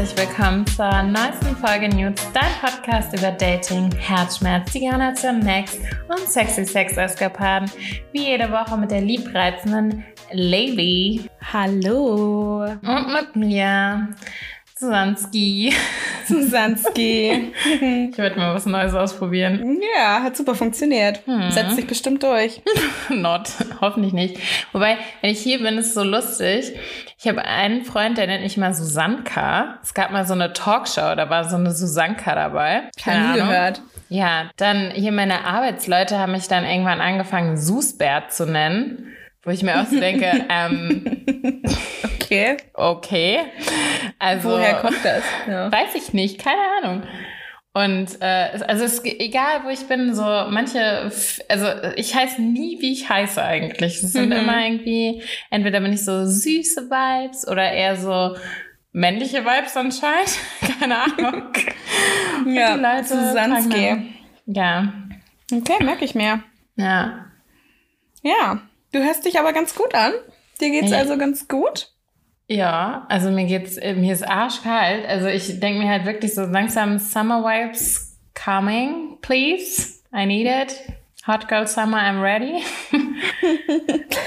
herzlich willkommen zur neuesten Folge News, dein Podcast über Dating, Herzschmerz, die Generation Next und sexy Sex-Eskapaden. Wie jede Woche mit der liebreizenden Lady. Hallo. Und mit mir, Susanski. Susanski. ich werde mal was Neues ausprobieren. Ja, hat super funktioniert. Hm. Setzt sich bestimmt durch. Not. Hoffentlich nicht. Wobei, wenn ich hier bin, ist es so lustig. Ich habe einen Freund, der nennt mich mal Susanka. Es gab mal so eine Talkshow, da war so eine Susanka dabei. Keine Ahnung. gehört. Ja, dann hier meine Arbeitsleute haben mich dann irgendwann angefangen, Susbert zu nennen. Wo ich mir auch so denke, ähm, okay. Okay. Also, Woher kommt das? Ja. Weiß ich nicht, keine Ahnung. Und äh, also es egal, wo ich bin, so manche, also ich heiße nie, wie ich heiße eigentlich. Es sind mhm. immer irgendwie, entweder bin ich so süße Vibes oder eher so männliche Vibes anscheinend. Keine Ahnung. ja, Susanski. Ja. Okay, merke ich mir. Ja. Ja. Du hörst dich aber ganz gut an. Dir geht's ja. also ganz gut? Ja, also mir geht's, äh, mir ist arschkalt. Also ich denke mir halt wirklich so langsam Summer Vibes coming, please. I need it. Hot Girl Summer, I'm ready.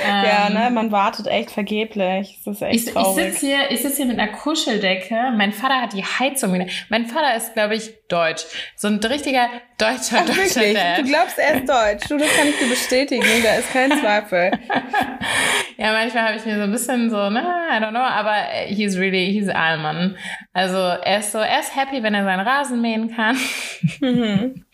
ja, ne, man wartet echt vergeblich. Das ist echt ich, traurig. Ich sitze hier, ich sitz hier mit einer Kuscheldecke. Mein Vater hat die Heizung wieder. Mein Vater ist, glaube ich, deutsch. So ein richtiger deutscher, Ach, deutscher wirklich? Dad. Du glaubst, er ist deutsch. Du, das kann ich dir bestätigen. Da ist kein Zweifel. ja, manchmal habe ich mir so ein bisschen so, ne, I don't know, aber he's really, he's Allmann. Also er ist so, er ist happy, wenn er seinen Rasen mähen kann. Mhm.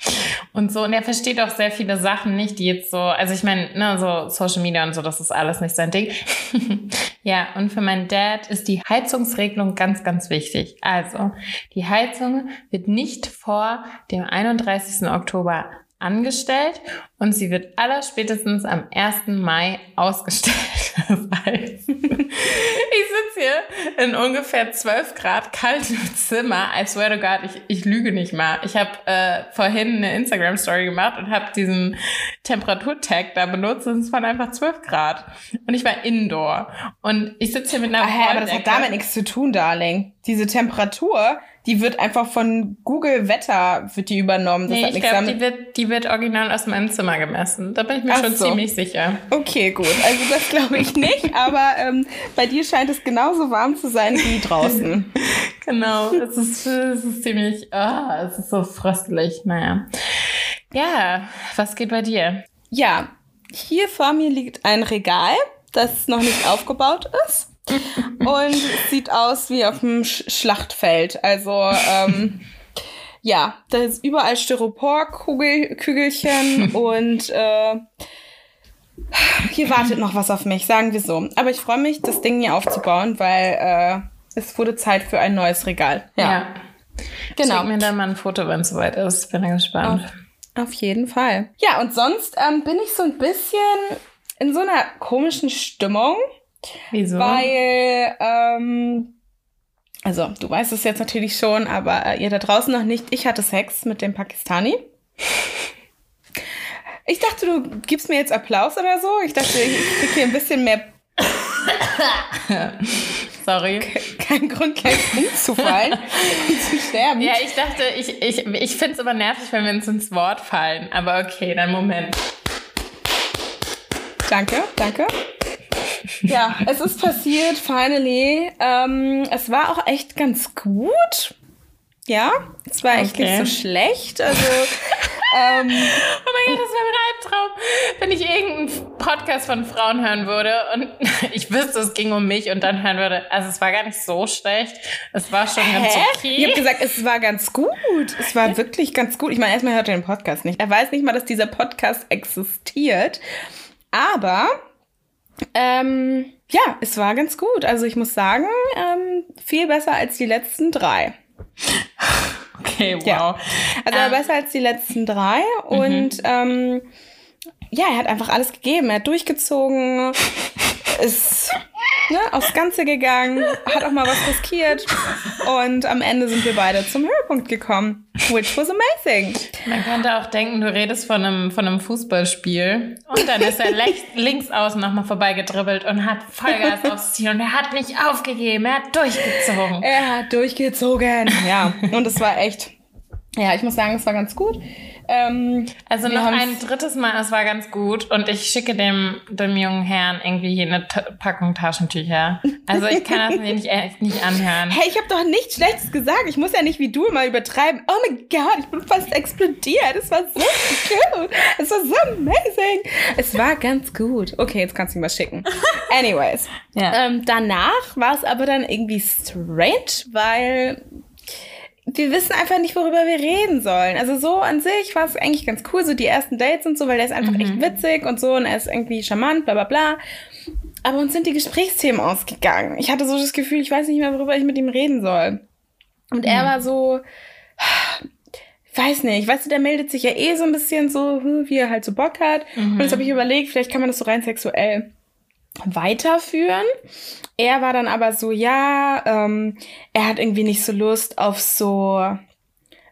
Und so, und er versteht auch sehr viele Sachen nicht, die jetzt so, also ich meine, ne, so Social Media und so, das ist alles nicht sein Ding. ja, und für meinen Dad ist die Heizungsregelung ganz, ganz wichtig. Also, die Heizung wird nicht vor dem 31. Oktober angestellt und sie wird allerspätestens am 1. Mai ausgestellt. hier in ungefähr 12 Grad kaltem Zimmer. I swear to God, ich, ich lüge nicht mal. Ich habe äh, vorhin eine Instagram-Story gemacht und habe diesen Temperaturtag da benutzt und es waren einfach 12 Grad. Und ich war indoor. Und ich sitze hier mit einer Ach, aber das hat damit nichts zu tun, Darling. Diese Temperatur die wird einfach von Google Wetter wird die übernommen. Das nee, ich glaube, die wird, die wird original aus meinem Zimmer gemessen. Da bin ich mir Ach schon so. ziemlich sicher. Okay, gut. Also das glaube ich nicht, aber ähm, bei dir scheint es genauso warm zu sein wie draußen. genau, es ist, es ist ziemlich, oh, es ist so fröstlich. Naja. Ja, was geht bei dir? Ja, hier vor mir liegt ein Regal, das noch nicht aufgebaut ist und sieht aus wie auf dem Sch Schlachtfeld. Also ähm, ja, da ist überall Styropor-Kügelchen und äh, hier wartet noch was auf mich, sagen wir so. Aber ich freue mich, das Ding hier aufzubauen, weil äh, es wurde Zeit für ein neues Regal. Ja. ja. Genau. Schick mir dann mal ein Foto, wenn es soweit ist. Bin gespannt. Auf, auf jeden Fall. Ja, und sonst ähm, bin ich so ein bisschen in so einer komischen Stimmung. Wieso? Weil, ähm, also du weißt es jetzt natürlich schon, aber äh, ihr da draußen noch nicht. Ich hatte Sex mit dem Pakistani. Ich dachte, du gibst mir jetzt Applaus oder so. Ich dachte, ich krieg hier ein bisschen mehr. Sorry. Kein Grund, gleich umzufallen und zu sterben. Ja, ich dachte, ich, ich, ich finde es aber nervig, wenn wir uns ins Wort fallen. Aber okay, dann Moment. Danke, danke ja, es ist passiert, finally. Ähm, es war auch echt ganz gut. Ja, es war echt okay. nicht so schlecht. Also, ähm, oh mein Gott, das wäre mein Albtraum, wenn ich irgendeinen Podcast von Frauen hören würde und ich wüsste, es ging um mich und dann hören würde, also es war gar nicht so schlecht. Es war schon ganz Hä? okay. Ich habe gesagt, es war ganz gut. Es war wirklich ganz gut. Ich meine, erstmal hört er den Podcast nicht. Er weiß nicht mal, dass dieser Podcast existiert. Aber ähm, ja, es war ganz gut. Also ich muss sagen, ähm, viel besser als die letzten drei. Okay, wow. Ja. Also ähm, besser als die letzten drei. Und mhm. ähm, ja, er hat einfach alles gegeben. Er hat durchgezogen. es ne, aufs Ganze gegangen, hat auch mal was riskiert und am Ende sind wir beide zum Höhepunkt gekommen, which was amazing. Man könnte auch denken, du redest von einem, von einem Fußballspiel und dann ist er links außen nochmal vorbeigedribbelt und hat Vollgas aufs Ziel und er hat nicht aufgegeben, er hat durchgezogen. Er hat durchgezogen, ja. Und es war echt, ja, ich muss sagen, es war ganz gut. Ähm, also noch ein drittes Mal, es war ganz gut. Und ich schicke dem, dem jungen Herrn irgendwie hier eine T Packung Taschentücher. Also ich kann das mir nicht, echt nicht anhören. Hey, ich habe doch nichts Schlechtes gesagt. Ich muss ja nicht wie du mal übertreiben. Oh mein Gott, ich bin fast explodiert. Es war so gut. Es war so amazing. Es war ganz gut. Okay, jetzt kannst du ihm was schicken. Anyways. Ja. Ähm, danach war es aber dann irgendwie strange, weil wir wissen einfach nicht, worüber wir reden sollen. Also so an sich war es eigentlich ganz cool, so die ersten Dates und so, weil der ist einfach mhm. echt witzig und so und er ist irgendwie charmant, bla bla bla. Aber uns sind die Gesprächsthemen ausgegangen. Ich hatte so das Gefühl, ich weiß nicht mehr, worüber ich mit ihm reden soll. Und mhm. er war so, weiß nicht, weißt du, der meldet sich ja eh so ein bisschen so, wie er halt so Bock hat. Mhm. Und jetzt habe ich überlegt, vielleicht kann man das so rein sexuell weiterführen. Er war dann aber so, ja, ähm, er hat irgendwie nicht so Lust auf so,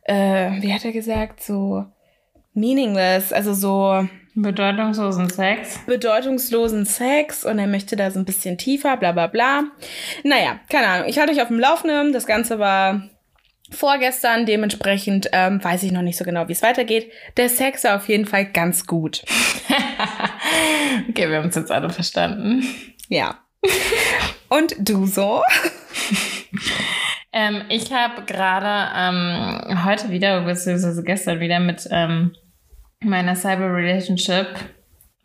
äh, wie hat er gesagt, so meaningless, also so bedeutungslosen Sex. Bedeutungslosen Sex und er möchte da so ein bisschen tiefer, bla bla bla. Naja, keine Ahnung. Ich halte euch auf dem Laufenden. Das Ganze war vorgestern, dementsprechend ähm, weiß ich noch nicht so genau, wie es weitergeht. Der Sex war auf jeden Fall ganz gut. okay, wir haben uns jetzt alle verstanden. Ja. Und du so? ähm, ich habe gerade ähm, heute wieder, beziehungsweise gestern wieder mit ähm, meiner Cyber Relationship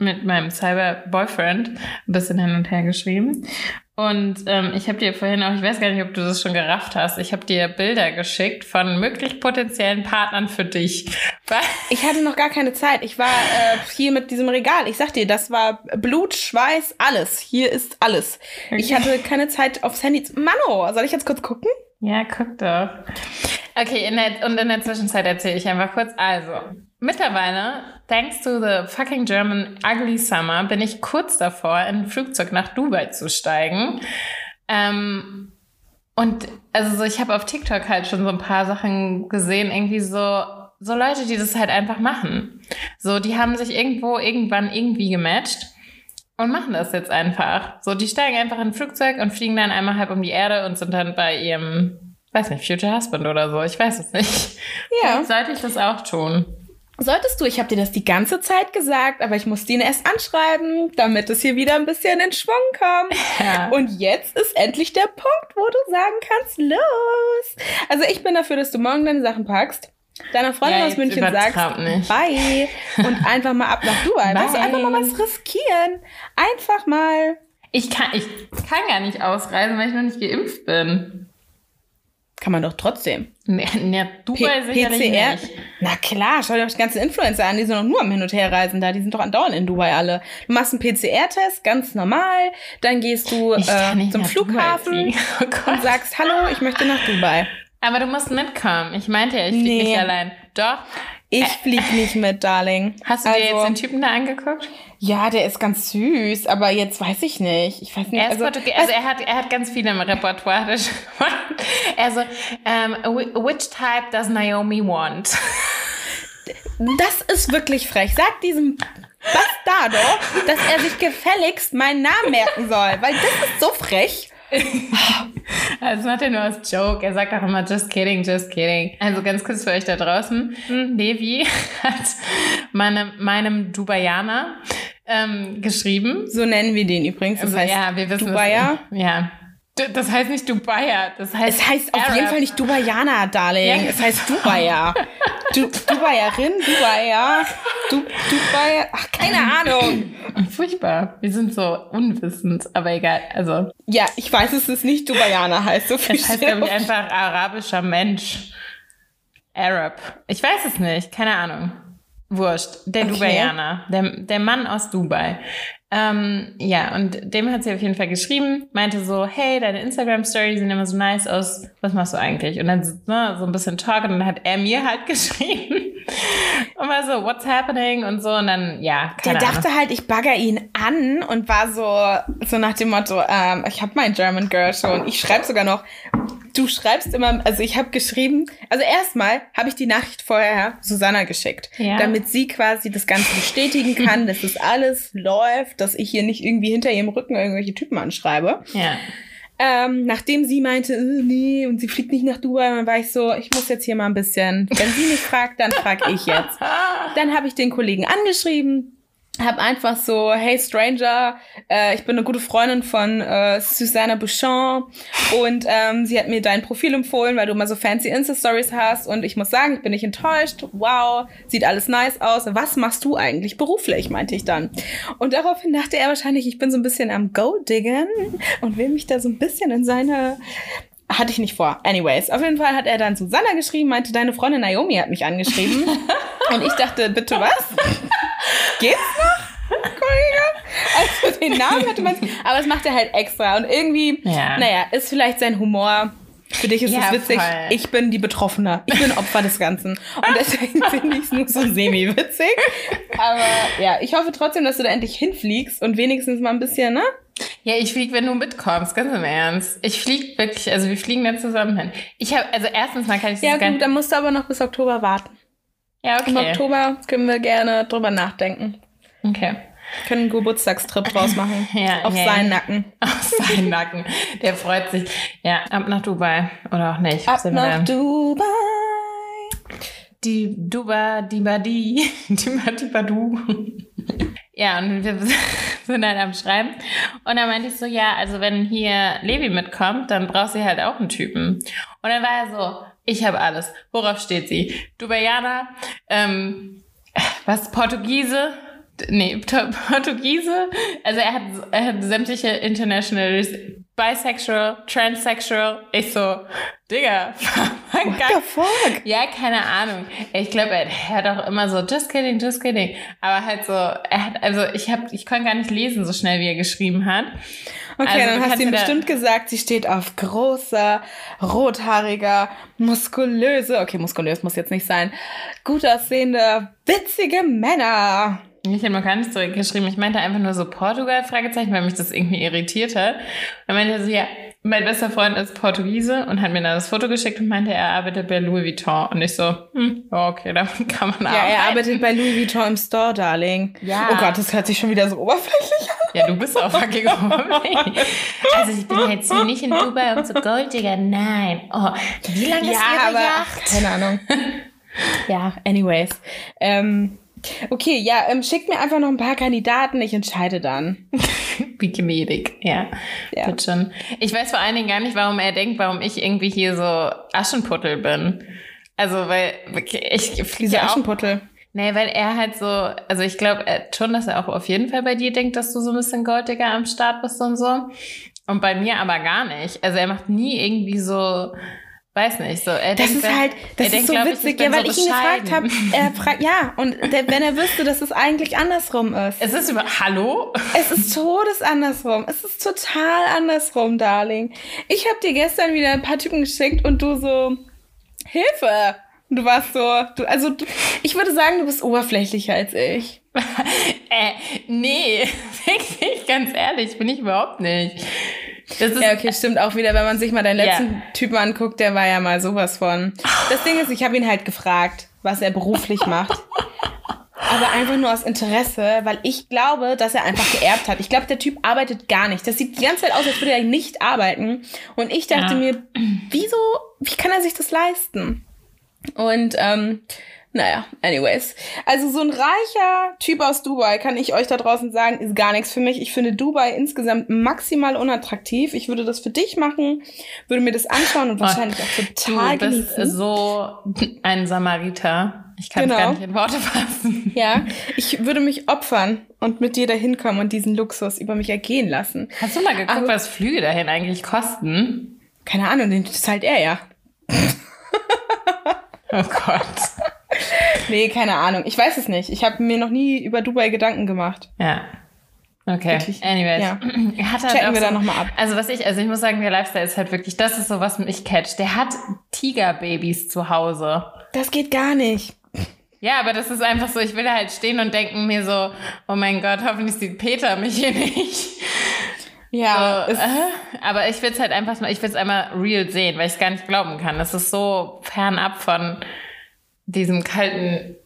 mit meinem Cyber-Boyfriend ein bisschen hin und her geschrieben. Und ähm, ich habe dir vorhin auch, ich weiß gar nicht, ob du das schon gerafft hast, ich habe dir Bilder geschickt von möglich potenziellen Partnern für dich. Ich hatte noch gar keine Zeit. Ich war äh, hier mit diesem Regal. Ich sag dir, das war Blut, Schweiß, alles. Hier ist alles. Okay. Ich hatte keine Zeit aufs Handy. Mano, soll ich jetzt kurz gucken? Ja, guck doch. Okay, in der, und in der Zwischenzeit erzähle ich einfach kurz. Also, mittlerweile, thanks to the fucking German ugly summer, bin ich kurz davor, in ein Flugzeug nach Dubai zu steigen. Ähm, und also so, ich habe auf TikTok halt schon so ein paar Sachen gesehen, irgendwie so, so Leute, die das halt einfach machen. So, die haben sich irgendwo irgendwann irgendwie gematcht und machen das jetzt einfach. So, die steigen einfach in ein Flugzeug und fliegen dann einmal halb um die Erde und sind dann bei ihrem weiß nicht, Future Husband oder so. Ich weiß es nicht. Ja. sollte ich das auch tun? Solltest du, ich habe dir das die ganze Zeit gesagt, aber ich musste ihn erst anschreiben, damit es hier wieder ein bisschen in Schwung kommt. Ja. Und jetzt ist endlich der Punkt, wo du sagen kannst, los. Also ich bin dafür, dass du morgen deine Sachen packst, deiner Freundin ja, aus München sagst, nicht. bye und einfach mal ab nach Dubai. Bye. Weißt du, einfach mal was riskieren. Einfach mal. Ich kann, ich kann gar nicht ausreisen, weil ich noch nicht geimpft bin. Kann man doch trotzdem. Nee, nee Dubai P PCR? Nicht. Na klar, schau dir doch die ganzen Influencer an, die sind doch nur am Hin- und Herreisen da, die sind doch andauernd in Dubai alle. Du machst einen PCR-Test, ganz normal, dann gehst du äh, zum Flughafen oh und sagst, hallo, ich möchte nach Dubai. Aber du musst mitkommen. Ich meinte ja, ich fliege nee. nicht allein. Doch. Ich flieg nicht mit, Darling. Hast du also, dir jetzt also den Typen da angeguckt? Ja, der ist ganz süß, aber jetzt weiß ich nicht. Ich weiß nicht. Er ist also, Portugies also er hat, er hat ganz viele im Repertoire. also, um, which type does Naomi want? Das ist wirklich frech. Sag diesem Bastardo, dass er sich gefälligst meinen Namen merken soll, weil das ist so frech. Das macht er nur als Joke. Er sagt auch immer, just kidding, just kidding. Also ganz kurz für euch da draußen. Levi hat meinem, meinem Dubaianer ähm, geschrieben. So nennen wir den übrigens. Das also, heißt ja, wir wissen Dubaier. Es, ja. Das heißt nicht Dubaier, das heißt. Es heißt Arab. auf jeden Fall nicht Dubaianer, Darling. Ja. Es heißt Dubaier. du, Dubaierin, Dubaier, du, Dubaier. Ach, keine Ahnung. Furchtbar. Wir sind so unwissend, aber egal. Also. Ja, ich weiß, dass es nicht Dubaianer heißt. So viel es heißt, glaube ich, einfach arabischer Mensch. Arab. Ich weiß es nicht, keine Ahnung. Wurscht. Der okay. Dubaianer. Der, der Mann aus Dubai. Ähm, ja, und dem hat sie auf jeden Fall geschrieben, meinte so, hey, deine Instagram-Stories sehen immer so nice aus, was machst du eigentlich? Und dann ne, so ein bisschen Talk und dann hat er mir halt geschrieben und war so, what's happening und so und dann, ja, keine Der dachte Ahnung. halt, ich bagger ihn an und war so, so nach dem Motto, ähm, ich habe mein German Girl schon. Ich schreibe sogar noch, du schreibst immer, also ich habe geschrieben, also erstmal habe ich die Nachricht vorher Susanna geschickt, ja. damit sie quasi das Ganze bestätigen kann, dass das alles läuft, dass ich hier nicht irgendwie hinter ihrem Rücken irgendwelche Typen anschreibe. Ja. Ähm, nachdem sie meinte, äh, nee, und sie fliegt nicht nach Dubai, dann war ich so, ich muss jetzt hier mal ein bisschen, wenn sie mich fragt, dann frag ich jetzt. Dann habe ich den Kollegen angeschrieben, hab einfach so, hey Stranger, äh, ich bin eine gute Freundin von äh, Susanna Bouchon und ähm, sie hat mir dein Profil empfohlen, weil du immer so fancy Insta-Stories hast und ich muss sagen, ich bin nicht enttäuscht. Wow, sieht alles nice aus. Was machst du eigentlich beruflich, meinte ich dann. Und daraufhin dachte er wahrscheinlich, ich bin so ein bisschen am Go-Diggen und will mich da so ein bisschen in seine hatte ich nicht vor. Anyways, auf jeden Fall hat er dann Susanna geschrieben, meinte, deine Freundin Naomi hat mich angeschrieben. und ich dachte, bitte was? Geht's noch, Kollege? Also den Namen hätte man aber es macht er halt extra. Und irgendwie, ja. naja, ist vielleicht sein Humor. Für dich ist es ja, witzig. Voll. Ich bin die Betroffene. Ich bin Opfer des Ganzen. Und deswegen finde ich es nur so semi-witzig. Aber ja, ich hoffe trotzdem, dass du da endlich hinfliegst und wenigstens mal ein bisschen, ne? Ja, ich fliege, wenn du mitkommst, ganz im Ernst. Ich fliege wirklich, also wir fliegen da zusammen hin. Ich habe, also erstens mal kann ich das Ja, gut, dann musst du aber noch bis Oktober warten. Ja, okay. Im Oktober können wir gerne drüber nachdenken. Okay. Können einen Geburtstagstrip draus machen. ja, auf yeah. seinen Nacken. Auf seinen Nacken. Der freut sich. Ja, ab nach Dubai. Oder auch nicht. Ab nach Dubai. Die Duba, die Badi. Die Badi Badu. Ja, und wir sind halt am Schreiben. Und dann meinte ich so, ja, also wenn hier Levi mitkommt, dann braucht sie halt auch einen Typen. Und dann war er so, ich habe alles. Worauf steht sie? Dubaianer, ähm, was, Portugiese? Nee, Portugiese. Also er hat, er hat sämtliche Internationals, bisexual, transsexual. Ich so, Digga, What the fuck? Ja, keine Ahnung. Ich glaube, er hat auch immer so, just kidding, just kidding. Aber halt so, er hat, also ich hab, ich konnte gar nicht lesen, so schnell wie er geschrieben hat. Okay, also, dann hast du ihm bestimmt gesagt, sie steht auf großer, rothaariger, muskulöse, okay, muskulös muss jetzt nicht sein, gut aussehende, witzige Männer. Ich habe noch gar nicht zurückgeschrieben. Ich meinte einfach nur so Portugal, Fragezeichen, weil mich das irgendwie irritiert hat. Dann meinte er so, ja, mein bester Freund ist Portugiese und hat mir dann das Foto geschickt und meinte, er arbeitet bei Louis Vuitton. Und ich so, hm, okay, damit kann man arbeiten. Ja, er arbeitet bei Louis Vuitton im Store, Darling. Ja. Oh Gott, das hört sich schon wieder so oberflächlich an. Ja, du bist auch fucking oberflächlich. Also ich bin jetzt hier nicht in Dubai um zu Golddigger. Nein. Oh, wie lange ja, ist Ihre aber, Yacht? Keine Ahnung. ja, anyways. Ähm, Okay, ja, ähm, schickt mir einfach noch ein paar Kandidaten, ich entscheide dann. Wie gnädig, ja. ja. Wird schon. Ich weiß vor allen Dingen gar nicht, warum er denkt, warum ich irgendwie hier so Aschenputtel bin. Also, weil ich fliege ja Aschenputtel. Nee, weil er halt so, also ich glaube schon, dass er auch auf jeden Fall bei dir denkt, dass du so ein bisschen goldiger am Start bist und so. Und bei mir aber gar nicht. Also er macht nie irgendwie so Weiß nicht, so. Er das denkt, ist halt, das ist denkt, so witzig, ich, ja, weil so ich ihn gefragt habe. Er fragt, ja, und der, wenn er wüsste, dass es eigentlich andersrum ist. Es ist über, hallo? Es ist todes andersrum. Es ist total andersrum, Darling. Ich habe dir gestern wieder ein paar Typen geschickt und du so, Hilfe! Du warst so, du, also du, ich würde sagen, du bist oberflächlicher als ich. äh, nee, wirklich, ganz ehrlich, bin ich überhaupt nicht. Ja, okay, stimmt auch wieder, wenn man sich mal deinen letzten yeah. Typen anguckt, der war ja mal sowas von. Das Ding ist, ich habe ihn halt gefragt, was er beruflich macht. Aber einfach nur aus Interesse, weil ich glaube, dass er einfach geerbt hat. Ich glaube, der Typ arbeitet gar nicht. Das sieht die ganze Zeit aus, als würde er nicht arbeiten. Und ich dachte ja. mir, wieso, wie kann er sich das leisten? Und ähm, naja, anyways. Also so ein reicher Typ aus Dubai, kann ich euch da draußen sagen, ist gar nichts für mich. Ich finde Dubai insgesamt maximal unattraktiv. Ich würde das für dich machen, würde mir das anschauen und wahrscheinlich auch total du bist genießen. so ein Samariter. Ich kann genau. gar nicht in Worte fassen. Ja, ich würde mich opfern und mit dir dahin kommen und diesen Luxus über mich ergehen lassen. Hast du mal geguckt, Aber, was Flüge dahin eigentlich kosten? Keine Ahnung, den zahlt er ja. oh Gott nee, keine Ahnung. Ich weiß es nicht. Ich habe mir noch nie über Dubai Gedanken gemacht. Ja. Okay, Wirklich. anyways. Ja. Hat halt Checken auch wir so, da nochmal ab. Also was ich, also ich muss sagen, der Lifestyle ist halt wirklich, das ist so, was mich catcht. Der hat Tigerbabys zu Hause. Das geht gar nicht. Ja, aber das ist einfach so, ich will da halt stehen und denken mir so, oh mein Gott, hoffentlich sieht Peter mich hier nicht. Ja, So, äh, aber ich will es halt einfach mal, ich will es einmal real sehen, weil ich es gar nicht glauben kann. Das ist so fernab von diesem kalten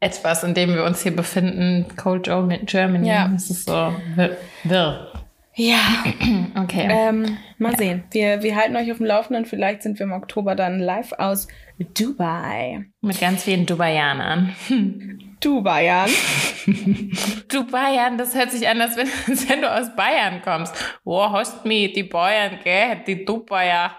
Etwas, in dem wir uns hier befinden, Cold Germ- Germany. Ja. Das ist so wirr. ja. Okay. Ähm, mal sehen. Wir, wir halten euch auf dem Laufenden. Vielleicht sind wir im Oktober dann live aus Dubai. Mit ganz vielen Dubaianern. Dubaian. Dubaian, das hört sich an, als wenn, als wenn du aus Bayern kommst. Oh, hast mich, die Bayern, gell? Die Dubaier.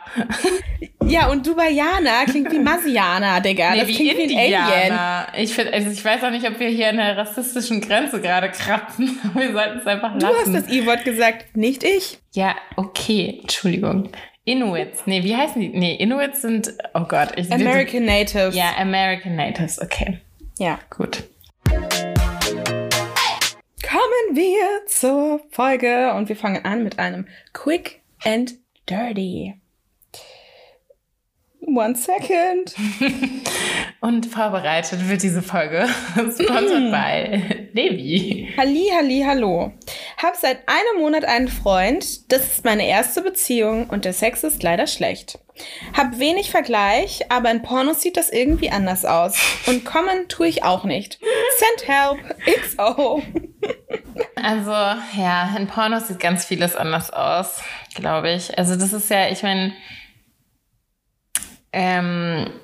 Ja, und Dubaianer klingt wie Masianer, Digga. das klingt wie ein Alien. Indianer. Ich, find, also ich weiß auch nicht, ob wir hier an der rassistischen Grenze gerade kratzen. Wir sollten es einfach Du hast lassen. das I-Wort gesagt, nicht ich. ja, okay, Entschuldigung. Inuits. Nee, wie heißen die? Nee, Inuits sind, oh Gott. Ich, American Natives. Ja, American Natives, okay. ja. Gut. Kommen wir zur Folge und wir fangen an mit einem Quick and Dirty. One second. Und vorbereitet wird diese Folge sponsored by Levi. Halli, halli, hallo. Hab seit einem Monat einen Freund. Das ist meine erste Beziehung und der Sex ist leider schlecht. Hab wenig Vergleich, aber in Pornos sieht das irgendwie anders aus. Und kommen tue ich auch nicht. Send help. XO. Also, ja, in Pornos sieht ganz vieles anders aus, glaube ich. Also, das ist ja, ich meine, ähm, äh,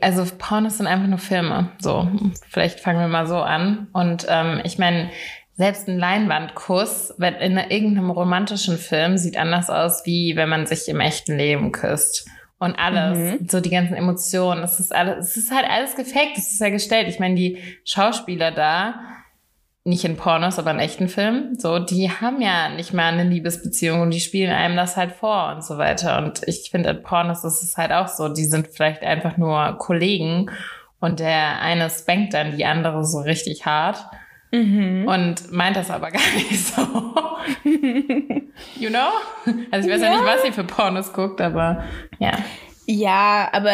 also Pornos sind einfach nur Filme. So, vielleicht fangen wir mal so an. Und ähm, ich meine, selbst ein Leinwandkuss, wenn in irgendeinem romantischen Film, sieht anders aus, wie wenn man sich im echten Leben küsst. Und alles, so die ganzen Emotionen, das ist alles, es ist halt alles gefaked, es ist ja gestellt. Ich meine, die Schauspieler da, nicht in Pornos, aber in echten Filmen, so, die haben ja nicht mal eine Liebesbeziehung und die spielen einem das halt vor und so weiter. Und ich finde, in Pornos ist es halt auch so, die sind vielleicht einfach nur Kollegen und der eine spankt dann die andere so richtig hart und meint das aber gar nicht so. you know? Also ich weiß ja. Ja. nicht, was sie für Pornos guckt, aber ja. Ja, aber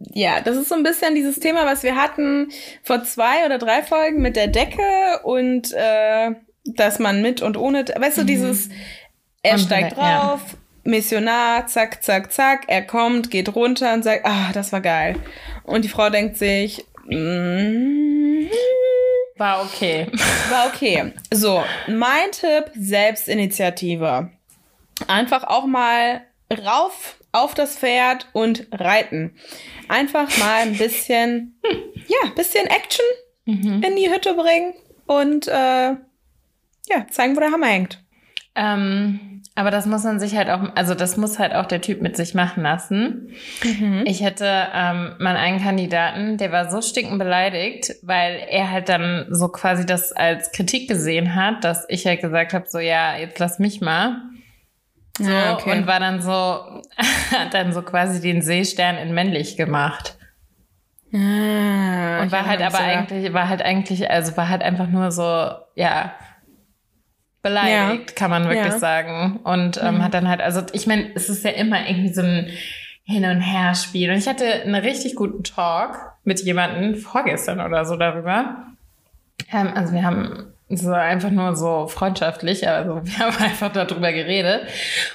ja, das ist so ein bisschen dieses Thema, was wir hatten vor zwei oder drei Folgen mit der Decke und äh, dass man mit und ohne, weißt du, dieses, er Und steigt vielleicht, ja. drauf, Missionar, zack, zack, zack, er kommt, geht runter und sagt, ah, das war geil. Und die Frau denkt sich, mm, War okay. war okay. So, mein Tipp, Selbstinitiative. Einfach auch mal rauf auf das Pferd und reiten. Einfach mal ein bisschen, ja, bisschen Action in die Hütte bringen und äh, ja, zeigen, wo der Hammer hängt. Ähm, aber das muss man sich halt auch, also das muss halt auch der Typ mit sich machen lassen. Ich hätte ähm, mal einen Kandidaten, der war so stinkend beleidigt, weil er halt dann so quasi das als Kritik gesehen hat, dass ich halt gesagt habe, so ja, jetzt lass mich mal. So, Ah, okay. Und war dann so, hat dann so quasi den Seestern in männlich gemacht. Ah, Und war halt aber eigentlich, war halt eigentlich, also war halt einfach nur so, ja, beleidigt, kann man wirklich Ja. Mhm. sagen. Und ähm, hat dann halt, also ich meine, es ist ja immer irgendwie so ein Hin- und Her-Spiel. Und ich hatte einen richtig guten Talk mit jemandem vorgestern oder so darüber. Ähm, also wir haben so einfach nur so freundschaftlich, also wir haben einfach darüber geredet.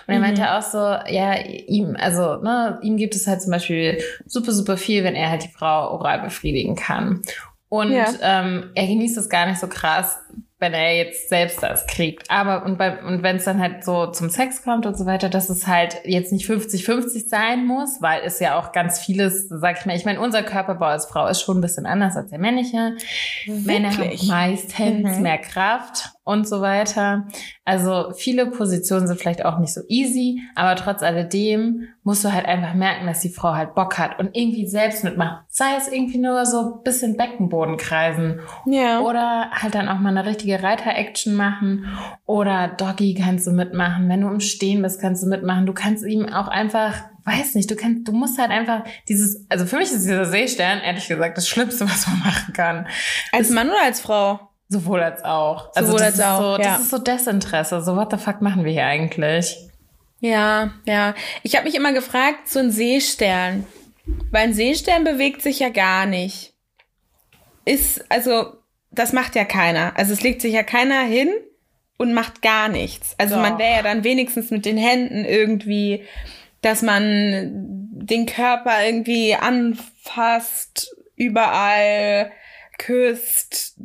Und er meinte auch so, ja, ihm, also, ne, ihm gibt es halt zum Beispiel super, super viel, wenn er halt die Frau oral befriedigen kann. Und Ja. ähm, er genießt es gar nicht so krass, wenn er jetzt selbst das kriegt. Aber und, bei, und wenn es dann halt so zum Sex kommt und so weiter, dass es halt jetzt nicht 50-50 sein muss, weil es ja auch ganz vieles, sag ich mal, ich meine, unser Körperbau als Frau ist schon ein bisschen anders als der männliche. Männer haben Wirklich? meistens Mhm. mehr Kraft und so weiter. Also viele Positionen sind vielleicht auch nicht so easy, aber trotz alledem musst du halt einfach merken, dass die Frau halt Bock hat und irgendwie selbst mitmacht. Sei es irgendwie nur so ein bisschen Beckenboden kreisen Ja. oder halt dann auch mal eine richtige Reiter-Action machen oder Doggy kannst du mitmachen. Wenn du im Stehen bist, kannst du mitmachen. Du kannst ihm auch einfach, weiß nicht, du kannst, du musst halt einfach dieses, also für mich ist dieser Seestern, ehrlich gesagt, das Schlimmste, was man machen kann. Als Mann oder als Frau? Sowohl als auch. Also Sowohl das als ist auch, so, ja. Das ist so Desinteresse. So, what the fuck machen wir hier eigentlich? Ja, ja. Ich habe mich immer gefragt, so ein Seestern. Weil ein Seestern bewegt sich ja gar nicht. Ist, also, das macht ja keiner. Also es legt sich ja keiner hin und macht gar nichts. Also Doch. man wäre ja dann wenigstens mit den Händen irgendwie, dass man den Körper irgendwie anfasst, überall küsst,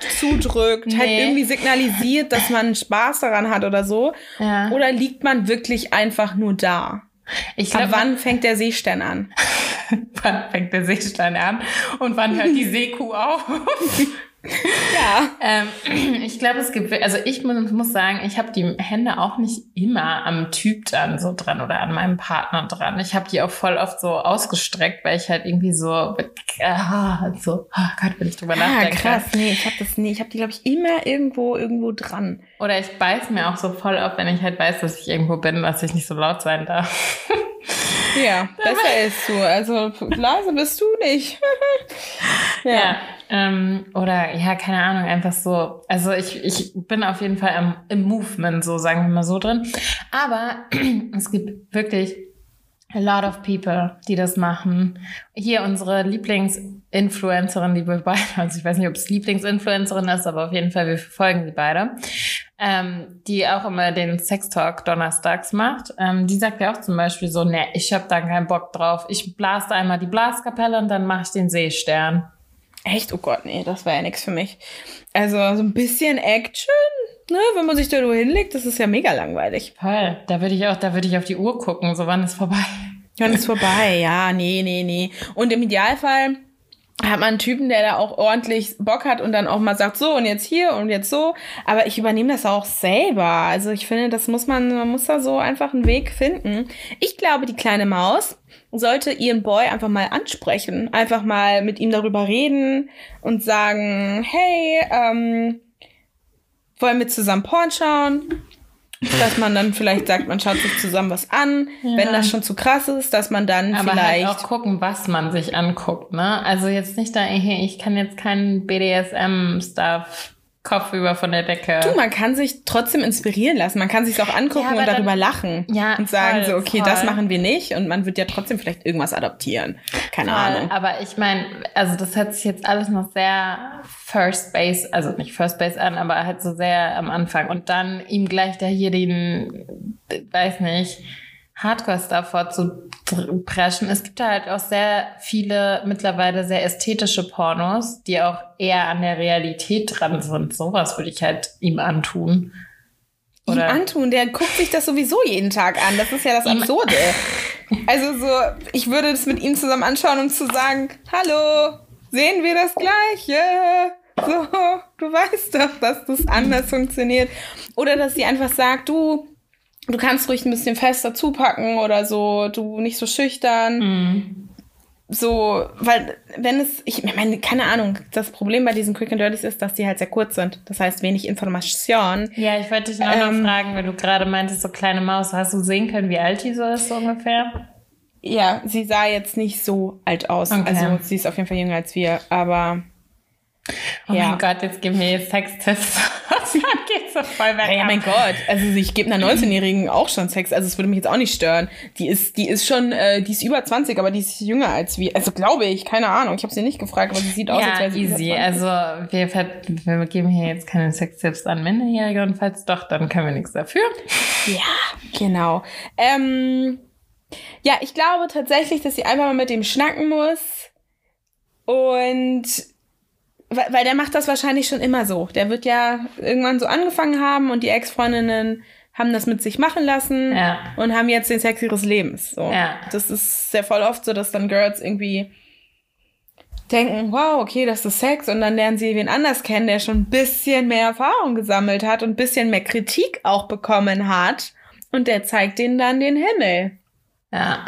zudrückt, halt Nee. irgendwie signalisiert, dass man Spaß daran hat oder so. Ja. Oder liegt man wirklich einfach nur da? ich Ab glaube, wann fängt der Seestern an? wann fängt der Seestern an und wann hört die Seekuh auf? Ja. Ähm, ich glaube, es gibt, also ich muss, muss sagen, ich habe die Hände auch nicht immer am Typ dann so dran oder an meinem Partner dran. Ich habe die auch voll oft so ausgestreckt, weil ich halt irgendwie so, ah, so, oh Gott, wenn ich drüber Ah, nachdenke. krass. Nee, ich habe das nie. Ich habe die, glaube ich, immer irgendwo, irgendwo dran. Oder ich beiß mir auch so voll auf, wenn ich halt weiß, dass ich irgendwo bin, dass ich nicht so laut sein darf. Ja, besser ist du. Also leise bist du nicht. Ja. Ähm, oder ja, keine Ahnung, einfach so. Also ich, ich bin auf jeden Fall im, im Movement, so sagen wir mal so drin. Aber es gibt wirklich a lot of people, die das machen. Hier unsere Lieblingsinfluencerin, die wir beide, also ich weiß nicht, ob es Lieblingsinfluencerin ist, aber auf jeden Fall, wir verfolgen sie beide. Ähm, die auch immer den Sextalk donnerstags macht. Ähm, die sagt ja auch zum Beispiel so, ne, ich hab da keinen Bock drauf. Ich blase einmal die Blaskapelle und dann mache ich den Seestern. Echt? Oh Gott, nee, das war ja nichts für mich. Also so ein bisschen Action, ne, wenn man sich da nur hinlegt, das ist ja mega langweilig. Voll. Da würde ich auch, da würde ich auf die Uhr gucken, so wann ist vorbei. Dann ist vorbei. Ja, nee, nee, nee. Und im Idealfall hat man einen Typen, der da auch ordentlich Bock hat und dann auch mal sagt, so und jetzt hier und jetzt so. Aber ich übernehme das auch selber. Also ich finde, das muss man, man muss da so einfach einen Weg finden. Ich glaube, die kleine Maus sollte ihren Boy einfach mal ansprechen. Einfach mal mit ihm darüber reden und sagen, hey, ähm, wollen wir zusammen Porn schauen? Dass man dann vielleicht sagt, man schaut sich zusammen was an. Ja. Wenn das schon zu krass ist, dass man dann Aber vielleicht. halt auch gucken, was man sich anguckt, ne? Also jetzt nicht da, ich kann jetzt keinen BDSM-Stuff Kopf über von der Decke. Du, man kann sich trotzdem inspirieren lassen. Man kann sich auch angucken Ja, und darüber dann- lachen. Ja, und sagen voll, so, okay, voll. das machen wir nicht. Und man wird ja trotzdem vielleicht irgendwas adoptieren. Keine Voll. Ahnung. Aber ich meine, also das hört sich jetzt alles noch sehr First Base, also nicht First Base an, aber halt so sehr am Anfang. Und dann ihm gleich da hier den, weiß nicht, Hardcore-Stuff vorzupreschen. Es gibt da halt auch sehr viele mittlerweile sehr ästhetische Pornos, die auch eher an der Realität dran sind. Sowas würde ich halt ihm antun. Ihm antun, der guckt sich das sowieso jeden Tag an. Das ist ja das Absurde. also so, ich würde das mit ihm zusammen anschauen, um zu sagen, hallo, sehen wir das Gleiche? So, du weißt doch, dass das anders funktioniert. Oder dass sie einfach sagt, du, du kannst ruhig ein bisschen fester zupacken oder so, du nicht so schüchtern. Mhm. So, weil, wenn es, ich meine, keine Ahnung, das Problem bei diesen Quick and Dirties ist, dass die halt sehr kurz sind. Das heißt, wenig Information. Ja, ich wollte dich noch, Ähm, noch fragen, weil du gerade meintest, so kleine Maus. Hast du sehen können, wie alt die so ist, so ungefähr? Ja, sie sah jetzt nicht so alt aus. Okay. Also, sie ist auf jeden Fall jünger als wir, aber. Oh Ja. mein Gott, jetzt gib mir jetzt Sextipps. Geht so voll bergab. Ja, mein Gott. Also, ich gebe einer 19-Jährigen auch schon Sex. Also, es würde mich jetzt auch nicht stören. Die ist, die ist schon, äh, die ist über 20, aber die ist jünger als wir. Also, glaube ich, keine Ahnung. Ich habe sie nicht gefragt, aber sie sieht aus, als Ja, wäre sie easy. über 20. Also wir, wir geben hier jetzt keine Sextipps an Minderjährige und falls doch, dann können wir nichts dafür. Ja, genau. Ähm, ja, ich glaube tatsächlich, dass sie einfach mal mit dem schnacken muss. Und weil, der macht das wahrscheinlich schon immer so. Der wird ja irgendwann so angefangen haben und die Ex-Freundinnen haben das mit sich machen lassen Ja. und haben jetzt den Sex ihres Lebens. So. Ja. Das ist sehr voll oft so, dass dann Girls irgendwie denken, wow, okay, das ist Sex und dann lernen sie wen anders kennen, der schon ein bisschen mehr Erfahrung gesammelt hat und ein bisschen mehr Kritik auch bekommen hat und der zeigt denen dann den Himmel. Ja.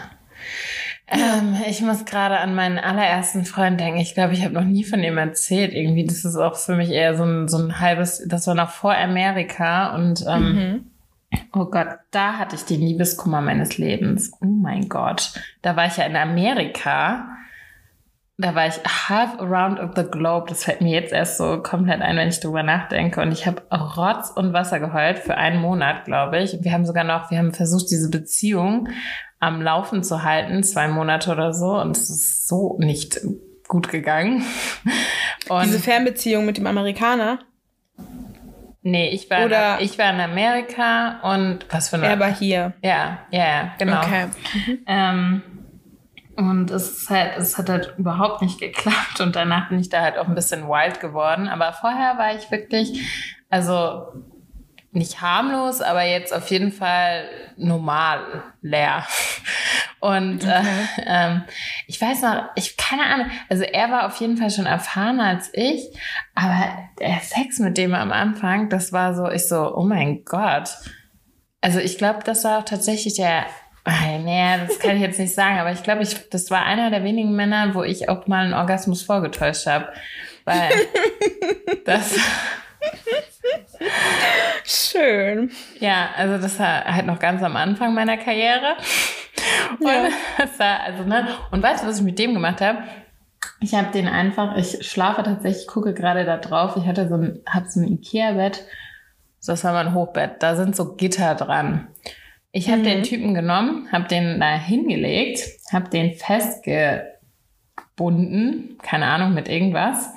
Ähm, ich muss gerade an meinen allerersten Freund denken. Ich glaube, ich habe noch nie von ihm erzählt. Irgendwie, das ist auch für mich eher so ein, so ein halbes, das war noch vor Amerika und ähm, Mhm. Oh Gott, da hatte ich den Liebeskummer meines Lebens. Oh mein Gott. Da war ich ja in Amerika. da war ich half around the globe. Das fällt mir jetzt erst so komplett ein, wenn ich drüber nachdenke. Und ich habe Rotz und Wasser geheult für einen Monat, glaube ich. Wir haben sogar noch, wir haben versucht, diese Beziehung am Laufen zu halten, zwei Monate oder so. Und es ist so nicht gut gegangen. Und diese Fernbeziehung mit dem Amerikaner? Nee, ich war, Oder in, ich war in Amerika und was für eine. Er war hier. Ja, ja, ja, genau. Okay. Ähm, und es, halt, es hat halt überhaupt nicht geklappt und danach bin ich da halt auch ein bisschen wild geworden. Aber vorher war ich wirklich, also nicht harmlos, aber jetzt auf jeden Fall normal leer. Und okay. äh, ähm, ich weiß noch, ich keine Ahnung, also er war auf jeden Fall schon erfahrener als ich, aber der Sex mit dem am Anfang, das war so, ich so, oh mein Gott. Also ich glaube, das war auch tatsächlich der naja, das kann ich jetzt nicht sagen, aber ich glaube, ich, das war einer der wenigen Männer, wo ich auch mal einen Orgasmus vorgetäuscht habe. Weil das. Schön. Ja, also das war halt noch ganz am Anfang meiner Karriere. Und, ja. das war, also, ne? Und weißt du, was ich mit dem gemacht habe? Ich habe den einfach, ich schlafe tatsächlich, gucke gerade da drauf. Ich hatte so ein, hab so ein Ikea-Bett. Das war mein Hochbett. Da sind so Gitter dran. Ich habe mhm. den Typen genommen, habe den da hingelegt, habe den festgebunden, keine Ahnung, mit irgendwas.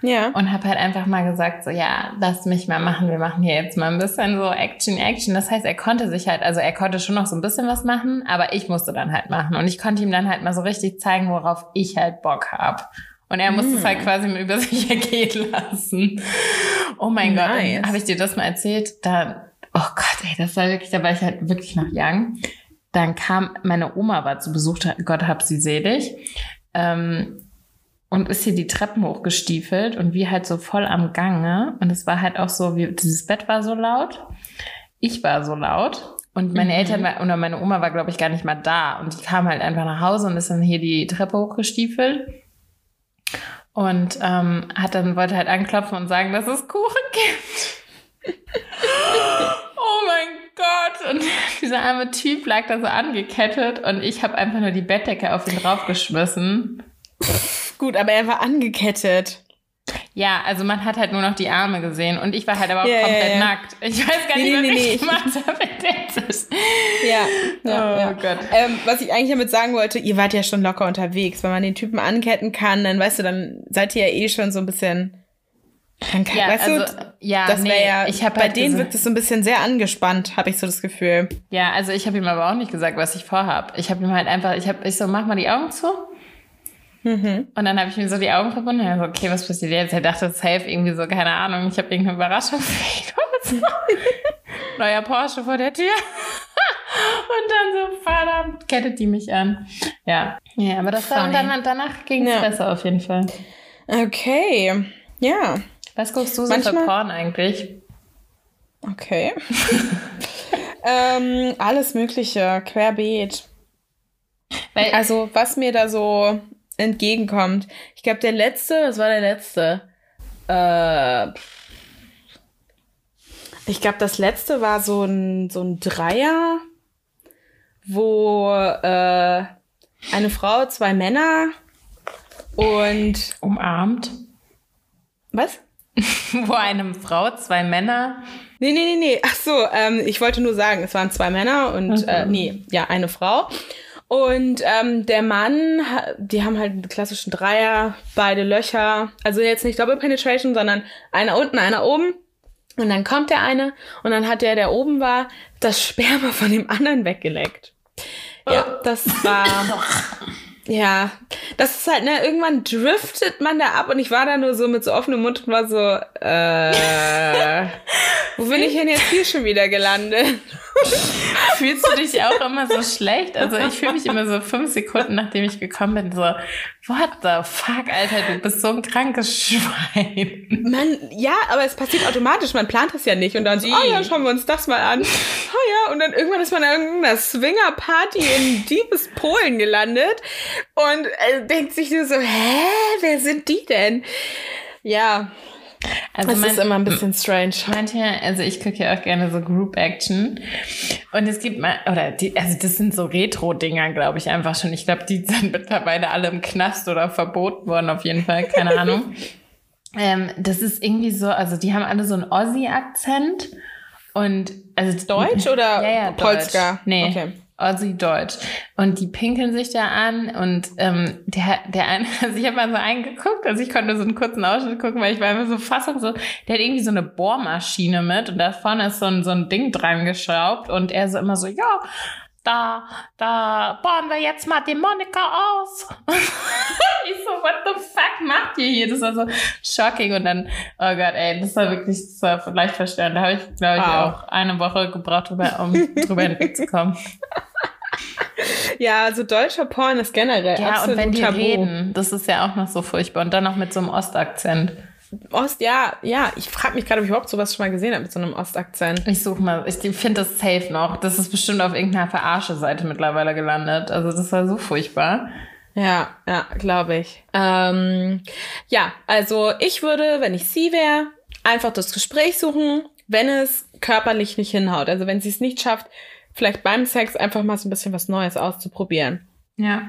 Ja. Und habe halt einfach mal gesagt, so, ja, lass mich mal machen, wir machen hier jetzt mal ein bisschen so Action, Action. Das heißt, er konnte sich halt, also er konnte schon noch so ein bisschen was machen, aber ich musste dann halt machen. Und ich konnte ihm dann halt mal so richtig zeigen, worauf ich halt Bock hab. Und er musste mm. es halt quasi über sich ergehen lassen. Oh mein nice. Gott, habe ich dir das mal erzählt? Da oh Gott, ey, das war wirklich, da war ich halt wirklich noch young. Dann kam, meine Oma war zu Besuch, Gott hab sie selig, ähm, und ist hier die Treppen hochgestiefelt und wie halt so voll am Gange. Und es war halt auch so, wie, dieses Bett war so laut. Ich war so laut. Und meine mhm. Eltern war, oder meine Oma war, glaube ich, gar nicht mal da. Und die kam halt einfach nach Hause und ist dann hier die Treppe hochgestiefelt. Und ähm, hat dann, wollte halt anklopfen und sagen, dass es Kuchen gibt. oh mein Gott. Und dieser arme Typ lag da so angekettet und ich habe einfach nur die Bettdecke auf ihn draufgeschmissen. Gut, aber er war angekettet. Ja, also man hat halt nur noch die Arme gesehen und ich war halt aber auch yeah, komplett yeah, nackt. Ich weiß gar nicht, nee, was nee, ich nee. gemacht habe. Ja, ja, oh ja. Gott. Ähm, was ich eigentlich damit sagen wollte, ihr wart ja schon locker unterwegs. Wenn man den Typen anketten kann, dann weißt du, dann seid ihr ja eh schon so ein bisschen kann, ja, weißt also, du, ja, das nee, ja, ich bei halt denen wirkt es so ein bisschen sehr angespannt, habe ich so das Gefühl. Ja, also ich habe ihm aber auch nicht gesagt, was ich vorhab. Ich habe ihm halt einfach, ich habe, ich so, mach mal die Augen zu. Mhm. Und dann habe ich mir so die Augen verbunden. Und so, okay, was passiert jetzt? Er dachte, safe irgendwie so, keine Ahnung, ich habe irgendeine Überraschung für ihn. Neuer Porsche vor der Tür. und dann so, verdammt, kettet die mich an. Ja, ja aber das war, und dann, danach ging es ja. besser auf jeden Fall. Okay, ja. Was guckst du so Manchmal, für Porn eigentlich? Okay. ähm, alles Mögliche, querbeet. Weil, also, was mir da so entgegenkommt. Ich glaube, der letzte, was war der letzte? Äh, ich glaube, das letzte war so ein, so ein Dreier, wo äh, eine Frau, zwei Männer und. Umarmt. Was? Wo eine Frau, zwei Männer. Nee, nee, nee, nee. Ach so, ähm, ich wollte nur sagen, es waren zwei Männer und, mhm. äh, nee, ja, eine Frau. Und ähm, der Mann, die haben halt einen klassischen Dreier, beide Löcher. Also jetzt nicht Double Penetration, sondern einer unten, einer oben. Und dann kommt der eine und dann hat der, der oben war, das Sperma von dem anderen weggeleckt. Ja, das war. Ja, das ist halt, ne, irgendwann driftet man da ab und ich war da nur so mit so offenem Mund und war so, äh, wo bin ich denn jetzt hier schon wieder gelandet? Fühlst du dich auch immer so schlecht? Also ich fühle mich immer so fünf Sekunden, nachdem ich gekommen bin, so, what the fuck, Alter, du bist so ein krankes Schwein. Man, ja, aber es passiert automatisch, man plant es ja nicht und dann so, oh ja, schauen wir uns das mal an. Oh ja, und dann irgendwann ist man in irgendeiner Swinger-Party in Diebes Polen gelandet und äh, denkt sich nur so, hä, wer sind die denn? Ja, Also das man, ist immer ein bisschen strange. Manche, also ich gucke ja auch gerne so Group Action. Und es gibt mal, oder die, also das sind so Retro-Dinger, glaube ich, einfach schon. Ich glaube, die sind mittlerweile alle im Knast oder verboten worden, auf jeden Fall, keine Ahnung. ähm, das ist irgendwie so, also die haben alle so einen Aussie-Akzent. Und also Deutsch oder ja, ja, Polska? Deutsch. Nee. Okay. Aussie Deutsch. Und die pinkeln sich da an und ähm, der, der eine, also ich habe mal so eingeguckt, also ich konnte so einen kurzen Ausschnitt gucken, weil ich war immer so fassung so, der hat irgendwie so eine Bohrmaschine mit und da vorne ist so ein, so ein Ding dran geschraubt und er so immer so, ja, da, da bohren wir jetzt mal die Monika aus. ich so, what the fuck macht ihr hier? Das war so shocking und dann, oh Gott, ey, das war wirklich, das war vielleicht verstörend. Da habe ich, glaube ich, wow. auch eine Woche gebraucht, um drüber hinwegzukommen. Ja, also deutscher Porn ist generell ja, absolut und wenn die tabu. reden, das ist ja auch noch so furchtbar. Und dann noch mit so einem Ostakzent. Ost, ja, ja. Ich frage mich gerade, ob ich überhaupt sowas schon mal gesehen habe mit so einem Ostakzent. Ich suche mal. Ich finde das safe noch. Das ist bestimmt auf irgendeiner Verarsche-Seite mittlerweile gelandet. Also das war so furchtbar. Ja, ja, glaube ich. Ähm, ja, also ich würde, wenn ich sie wäre, einfach das Gespräch suchen, wenn es körperlich nicht hinhaut. Also wenn sie es nicht schafft, vielleicht beim Sex einfach mal so ein bisschen was Neues auszuprobieren. Ja.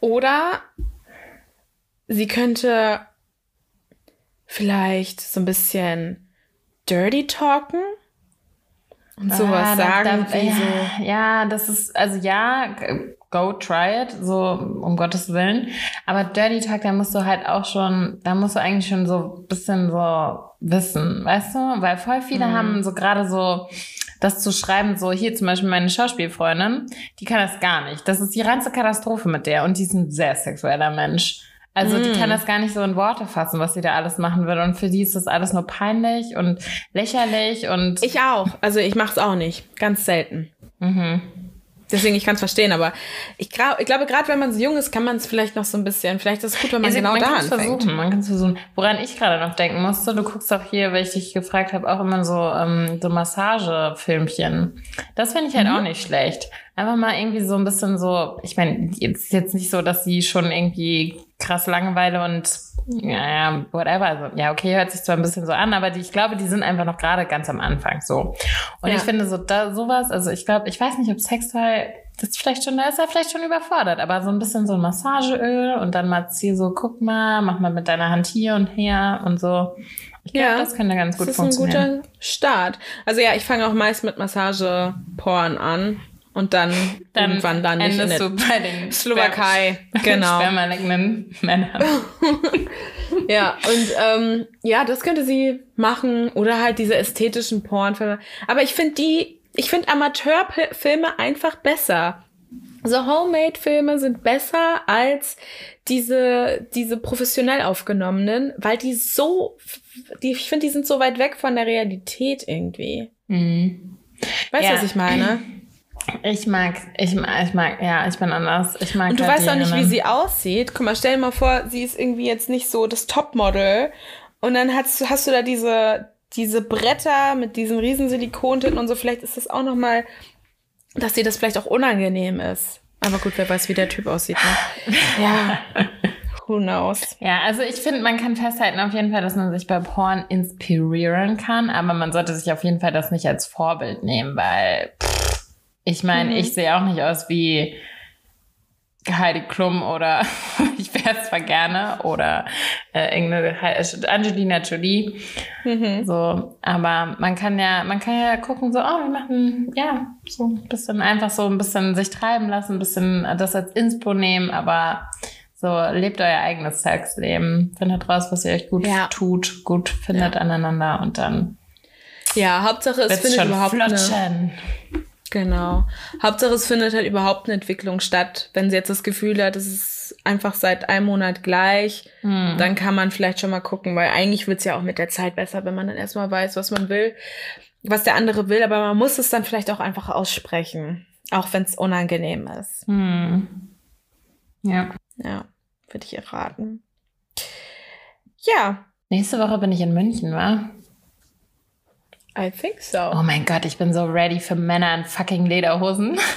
Oder sie könnte vielleicht so ein bisschen dirty talken und sowas ah, sagen. Da, wie ja, so. ja, das ist, also ja, go try it, so um Gottes Willen. Aber Dirty Talk, da musst du halt auch schon, da musst du eigentlich schon so ein bisschen so wissen, weißt du? Weil voll viele mhm. haben so gerade so das zu schreiben, so hier zum Beispiel meine Schauspielfreundin, die kann das gar nicht. Das ist die reinste Katastrophe mit der und die ist ein sehr sexueller Mensch. Also mm. die kann mm. das gar nicht so in Worte fassen, was sie da alles machen würde. Und für die ist das alles nur peinlich und lächerlich und. Ich auch. Also ich mache es auch nicht. Ganz selten. Mhm. Deswegen, ich kann es verstehen, aber ich, ich glaube, gerade wenn man so jung ist, kann man es vielleicht noch so ein bisschen, vielleicht ist es gut, wenn man also, genau man da anfängt. Versuchen, man kann es versuchen. Woran ich gerade noch denken musste, du guckst auch hier, weil ich dich gefragt habe, auch immer so, ähm, so Massagefilmchen. Das finde ich halt mhm. auch nicht schlecht. Einfach mal irgendwie so ein bisschen so, ich meine, jetzt jetzt nicht so, dass sie schon irgendwie krass Langeweile und ja, whatever. Also, ja, okay, hört sich zwar ein bisschen so an, aber die, ich glaube, die sind einfach noch gerade ganz am Anfang so. Und ja. ich finde so da sowas, also ich glaube, ich weiß nicht, ob Sextoy das ist vielleicht schon, da ist er vielleicht schon überfordert, aber so ein bisschen so ein Massageöl und dann mal zieh so, guck mal, mach mal mit deiner Hand hier und her und so. Ich glaube, ja, das könnte ganz gut funktionieren. Das ist ein guter Start. Also ja, ich fange auch meist mit Massageporn an. Und dann, dann irgendwann dann nicht in der bei den Slowakei. genau. Spermaleckenden Männern. ja, und ähm, ja, das könnte sie machen. Oder halt diese ästhetischen Pornfilme. Aber ich finde die, ich finde Amateurfilme einfach besser. So Homemade-Filme sind besser als diese, diese professionell aufgenommenen, weil die so, die, ich finde, die sind so weit weg von der Realität irgendwie. Mhm. Weißt du, ja. was ich meine? Ich mag, ich mag, ich mag, ja, ich bin anders. Ich mag Und du halt weißt auch nicht, wie sie aussieht. Guck mal, stell dir mal vor, sie ist irgendwie jetzt nicht so das Topmodel. Und dann hast, hast du da diese, diese Bretter mit diesen riesen Silikontinten und so. Vielleicht ist das auch noch mal, dass dir das vielleicht auch unangenehm ist. Aber gut, wer weiß, wie der Typ aussieht. Ne? ja. Who knows? Ja, also ich finde, man kann festhalten auf jeden Fall, dass man sich bei Porn inspirieren kann, aber man sollte sich auf jeden Fall das nicht als Vorbild nehmen, weil pff, ich meine, mhm. ich sehe auch nicht aus wie Heidi Klum oder ich wäre es zwar gerne oder äh, irgendeine Angelina Jolie. Mhm. So, aber man kann ja, man kann ja gucken, so, oh, wir machen, ja, so ein bisschen einfach so ein bisschen sich treiben lassen, ein bisschen das als Inspo nehmen, aber so, lebt euer eigenes Sexleben. Findet raus, was ihr euch gut ja. tut, gut findet ja. aneinander und dann. Ja, Hauptsache es findet überhaupt flutschen. eine Genau. Hauptsache, es findet halt überhaupt eine Entwicklung statt. Wenn sie jetzt das Gefühl hat, es ist einfach seit einem Monat gleich, hm. dann kann man vielleicht schon mal gucken, weil eigentlich wird's ja auch mit der Zeit besser, wenn man dann erstmal weiß, was man will, was der andere will, aber man muss es dann vielleicht auch einfach aussprechen, auch wenn es unangenehm ist. Hm. Ja. Ja, würde ich erraten. Ja. Nächste Woche bin ich in München, wa? I think so. Oh mein Gott, ich bin so ready für Männer in fucking Lederhosen.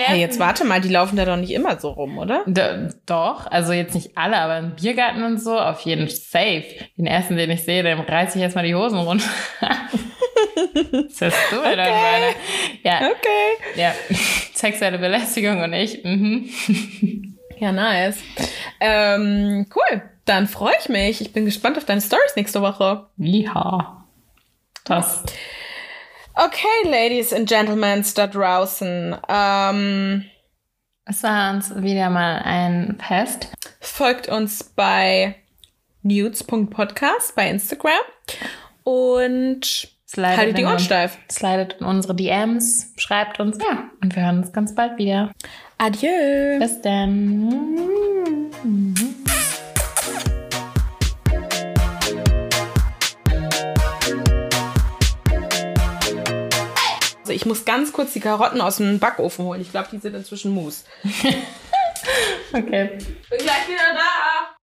Hey, jetzt warte mal, die laufen da doch nicht immer so rum, oder? D doch, also jetzt nicht alle, aber im Biergarten und so, auf jeden Safe. Den ersten, den ich sehe, dem reiße ich erstmal die Hosen runter. das hast du okay. dann meine. Ja. Okay. Ja. Sexuelle Belästigung und ich. Mhm. ja, nice. Ähm, cool. Dann freue ich mich. Ich bin gespannt auf deine Stories nächste Woche. Ja. Das. Okay, Ladies and Gentlemen da draußen. Ähm, es war uns wieder mal ein Fest. Folgt uns bei nudes.podcast bei Instagram und slidet haltet die Ohren steif. Slidet in unsere DMs, schreibt uns. Ja, und wir hören uns ganz bald wieder. Adieu. Bis dann. Also ich muss ganz kurz die Karotten aus dem Backofen holen. Ich glaube, die sind inzwischen Mousse. okay. Bin gleich wieder da.